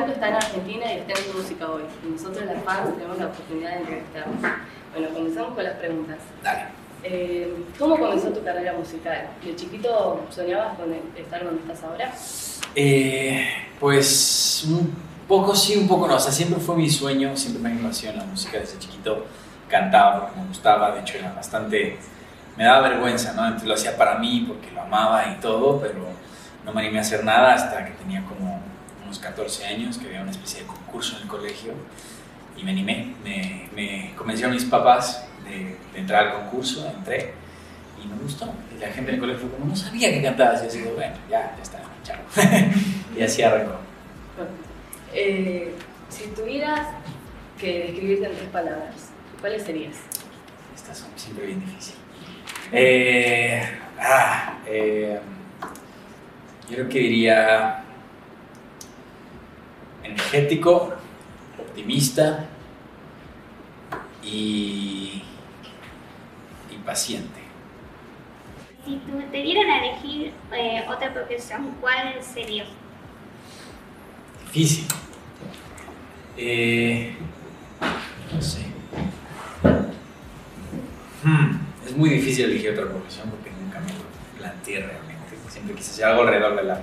Franco está en Argentina y está en música hoy. Y nosotros, las fans, tenemos la oportunidad de entrevistarlo. Bueno, comenzamos con las preguntas. Dale. Eh, ¿Cómo comenzó tu carrera musical? ¿De chiquito soñabas con estar donde estás ahora? Eh, pues un poco sí, un poco no. O sea, siempre fue mi sueño, siempre me apasiona la música desde chiquito. Cantaba porque me gustaba, de hecho era bastante... Me daba vergüenza, ¿no? Entonces lo hacía para mí porque lo amaba y todo, pero no me animé a hacer nada hasta que tenía como unos 14 años, que había una especie de concurso en el colegio y me animé. Me, me convencieron mis papás de, de entrar al concurso, entré y me gustó. Y la gente del colegio fue como, no sabía que cantabas. Y yo digo, bueno, ya, ya está, chao. y así arrancó. Eh, si tuvieras que describirte en tres palabras, ¿cuáles serías? Estas son siempre bien difíciles. Eh, ah, eh, yo creo que diría energético, optimista y, y paciente. Si tu- te dieran a elegir eh, otra profesión, ¿cuál sería? Difícil. Eh, no sé. Hmm, Es muy difícil elegir otra profesión porque nunca me lo planteé realmente. Siempre quise hacer algo alrededor de la,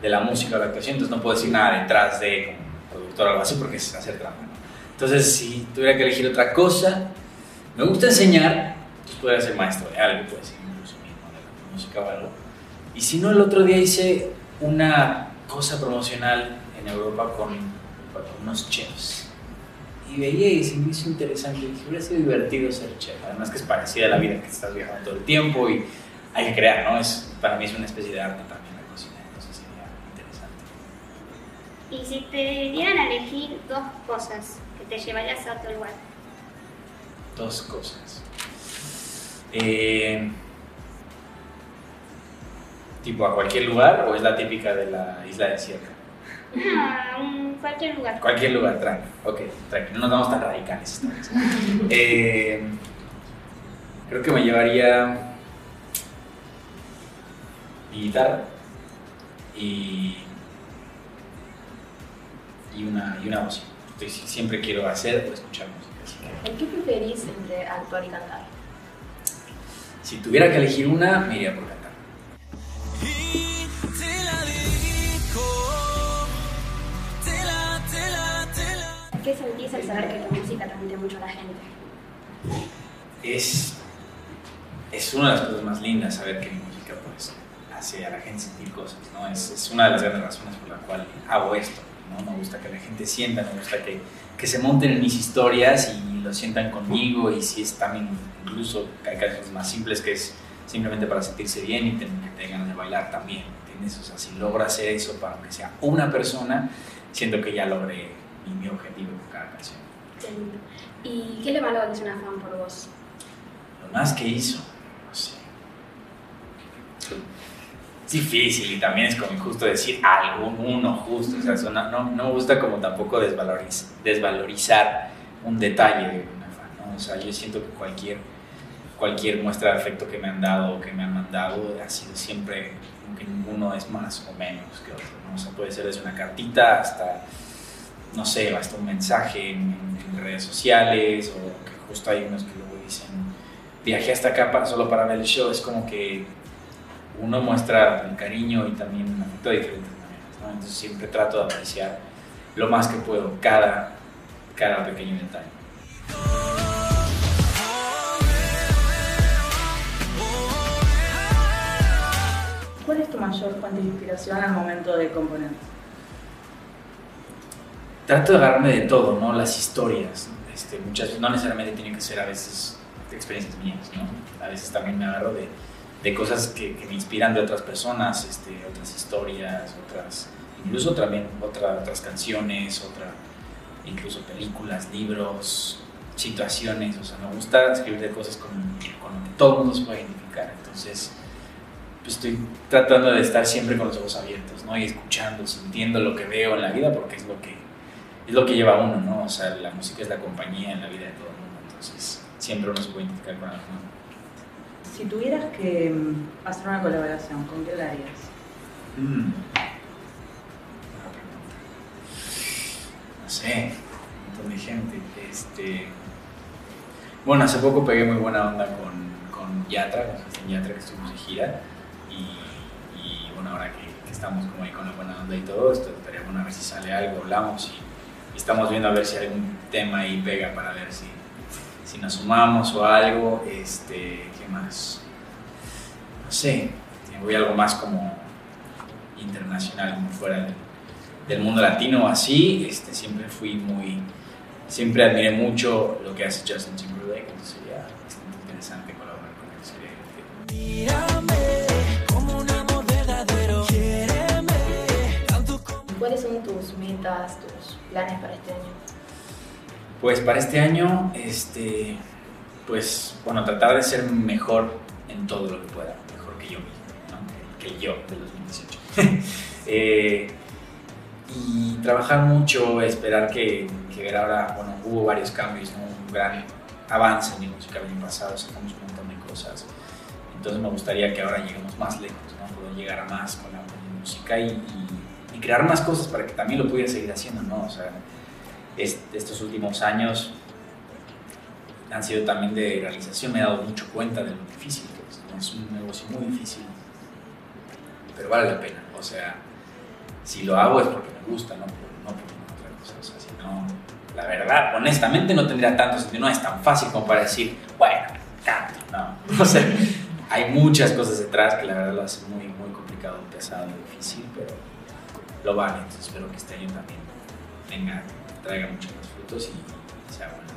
de la música o la actuación, entonces no puedo decir nada detrás de como productor o algo así porque es hacer trampa. ¿no? Entonces, si tuviera que elegir otra cosa, me gusta enseñar, pues podría ser maestro de algo, puede ser incluso mismo de la música o algo. Y si no, el otro día hice una cosa promocional en Europa con, con unos chefs. Y veía y se me hizo interesante. Dije, hubiera sido divertido ser chef. Además que es parecida a la vida, que estás viajando todo el tiempo y hay que crear, ¿no? Es, para mí es una especie de arte también Y si te dieran a elegir dos cosas que te llevarías a otro lugar, Dos cosas. Eh, ¿Tipo a cualquier lugar o es la típica de la isla desierta? ah, un, cualquier lugar. Cualquier lugar, tranqui. Ok, tranqui. No nos vamos tan radicales. Eh, creo que me llevaría mi guitarra y, y una, y una voz. Entonces, siempre quiero hacer o escuchar música. ¿En qué preferís entre actuar y cantar? si tuviera que elegir una, me iría por cantar. ¿Qué sentís al saber que tu música transmite mucho a la gente? es, es una de las cosas más lindas saber que mi música pues, hace a la gente sentir cosas, ¿no? Es, es una de las grandes razones por la cual hago esto, ¿no? Me gusta que la gente sienta, me gusta que, que se monten en mis historias y lo sientan conmigo y si es también incluso hay canciones más simples que es simplemente para sentirse bien y tener que tengan ganas de bailar también, ¿entiendes? O sea, si logro hacer eso para que sea una persona, siento que ya logré mi, mi objetivo con cada canción. ¿Y qué le que es una fan por vos? Lo más que hizo, no sé. Difícil y también es como injusto decir algo, uno justo. O sea, no, no me gusta como tampoco desvaloriz- desvalorizar un detalle de una fan. ¿no? O sea, yo siento que cualquier, cualquier muestra de afecto que me han dado o que me han mandado ha sido siempre, como que ninguno es más o menos que otro. ¿no? O sea, puede ser desde una cartita hasta, no sé, hasta un mensaje en, en redes sociales o que justo hay unos que luego dicen viajé hasta acá para, solo para ver el show, es como que uno muestra el cariño y también un afecto de diferentes maneras, ¿no? Entonces siempre trato de apreciar lo más que puedo cada, cada pequeño detalle. ¿Cuál es tu mayor fuente de inspiración al momento de componer? Trato de agarrarme de todo, ¿no? Las historias, este, muchas, no necesariamente tienen que ser a veces experiencias mías, ¿no? A veces también me agarro de, de cosas que, me inspiran de otras personas, este, otras historias, otras, incluso también otra- otras canciones, otra, incluso películas, libros, situaciones, o sea, me gusta escribir de cosas con, con que todo el mundo se puede identificar, entonces pues estoy tratando de estar siempre con los ojos abiertos, ¿no? Y escuchando, sintiendo lo que veo en la vida, porque es lo que, es lo que lleva a uno, ¿no? O sea, la música es la compañía en la vida de todo el mundo, entonces siempre uno se puede identificar con algo. Si tuvieras que mm, hacer una colaboración, ¿con qué la harías? Mm. Pregunta. sé, un montón de gente. Este, bueno, hace poco pegué muy buena onda con, con Yatra, con Sebastián Yatra, que estuvimos de gira. Y, y, bueno, ahora que, que estamos como ahí con la buena onda y todo, esto estaría bueno a ver si sale algo, hablamos y, y estamos viendo a ver si hay algún tema ahí pega para ver si, si nos sumamos o algo. Este, ¿Qué más? No sé, voy a algo más como internacional, como fuera del, del mundo latino o así. Este, siempre fui muy, siempre admiré mucho lo que hace Justin Timberlake, entonces sería bastante interesante colaborar con él. Sería. Mírame como un amor verdadero. ¿Cuáles son tus metas, tus planes para este año? Pues para este año, este, pues bueno, tratar de ser mejor en todo lo que pueda, mejor que yo mismo, ¿no? que, yo del 2018. Eh, y trabajar mucho, esperar que, que ahora, bueno, hubo varios cambios, ¿no? un gran avance en mi música el año pasado, sacamos un montón de cosas. Entonces me gustaría que ahora lleguemos más lejos, ¿no? poder llegar a más con la, música y, y- y crear más cosas para que también lo pudiera seguir haciendo, ¿no? O sea, es- estos últimos años han sido también de realización, me he dado mucho cuenta de lo difícil que es, es un negocio muy difícil, pero vale la pena, o sea, si lo hago es porque me gusta, no por, no por otra cosa, o no, la verdad, honestamente no tendría tanto sentido, no es tan fácil como para decir, bueno, canto, no, o sea, hay muchas cosas detrás que la verdad lo hace muy, muy complicado, pesado, difícil, pero lo vale, entonces espero que este año también venga, traiga muchos más frutos y sea bueno.